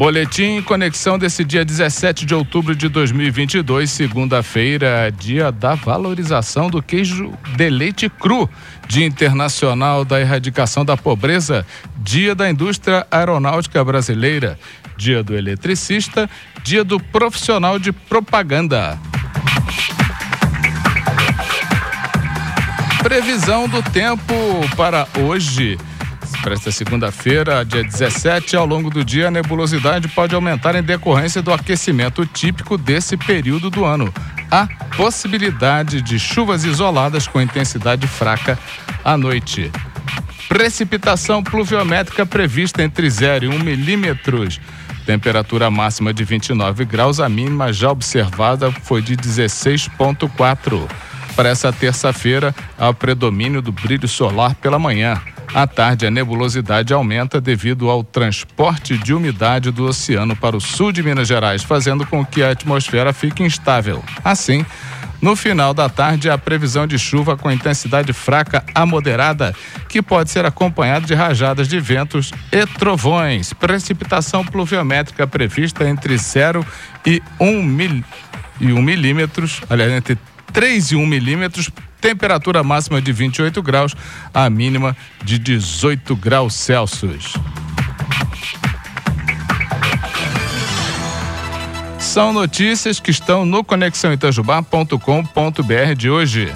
Boletim Conexão desse dia 17 de outubro de 2022, segunda-feira, dia da valorização do queijo de leite cru, Dia Internacional da Erradicação da Pobreza, Dia da Indústria Aeronáutica Brasileira, Dia do Eletricista, Dia do Profissional de Propaganda. Previsão do tempo para hoje. Para esta segunda-feira, dia 17, ao longo do dia, a nebulosidade pode aumentar em decorrência do aquecimento típico desse período do ano. Há possibilidade de chuvas isoladas com intensidade fraca à noite. Precipitação pluviométrica prevista entre 0 e 1 milímetros. Temperatura máxima de 29 graus, a mínima já observada foi de 16,4. Para essa terça-feira, há predomínio do brilho solar pela manhã. À tarde, a nebulosidade aumenta devido ao transporte de umidade do oceano para o sul de Minas Gerais, fazendo com que a atmosfera fique instável. Assim, no final da tarde, a previsão de chuva com intensidade fraca a moderada, que pode ser acompanhada de rajadas de ventos e trovões. Precipitação pluviométrica prevista entre 0 e 1 um mil, e um milímetros, aliás, entre 3 e 1 milímetros temperatura máxima de 28 graus, a mínima de 18 graus Celsius. São notícias que estão no conexãoitajubá.com.br de hoje.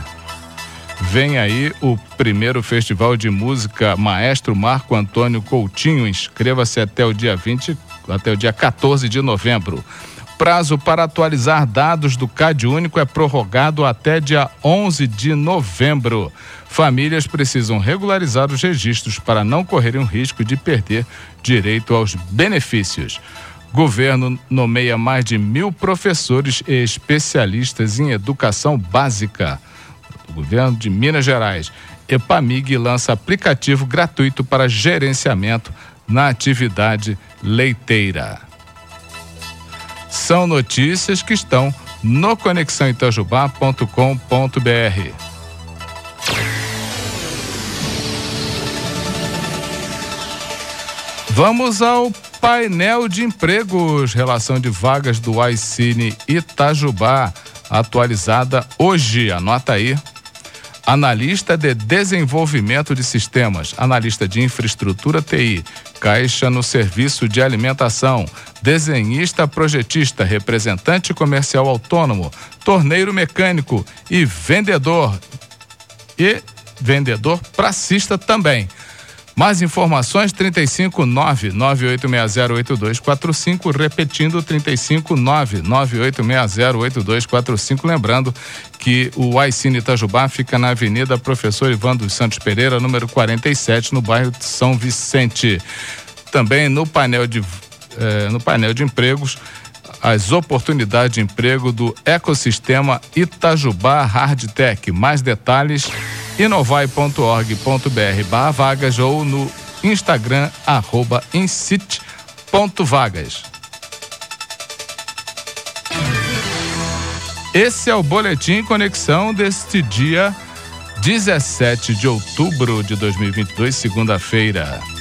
Vem aí o primeiro festival de música Maestro Marco Antônio Coutinho. Inscreva-se até o dia 20, até o dia 14 de novembro prazo para atualizar dados do CAD Único é prorrogado até dia 11 de novembro. Famílias precisam regularizar os registros para não correrem o risco de perder direito aos benefícios. Governo nomeia mais de mil professores e especialistas em educação básica. O governo de Minas Gerais. Epamig lança aplicativo gratuito para gerenciamento na atividade leiteira são notícias que estão no conexãoitajubá.com.br. Vamos ao painel de empregos, relação de vagas do iCine Itajubá, atualizada hoje. Anota aí analista de desenvolvimento de sistemas, analista de infraestrutura TI, caixa no serviço de alimentação, desenhista projetista, representante comercial autônomo, torneiro mecânico e vendedor. E vendedor pracista também. Mais informações 359 98608245, repetindo 359 98608245, lembrando que o Aicine Itajubá fica na Avenida Professor Ivan dos Santos Pereira, número 47, no bairro de São Vicente. Também no painel de eh, no painel de empregos as oportunidades de emprego do ecossistema Itajubá Hardtech. Mais detalhes inovai.org.br barra vagas ou no Instagram arroba incite.vagas. Esse é o Boletim Conexão deste dia 17 de outubro de 2022, segunda-feira.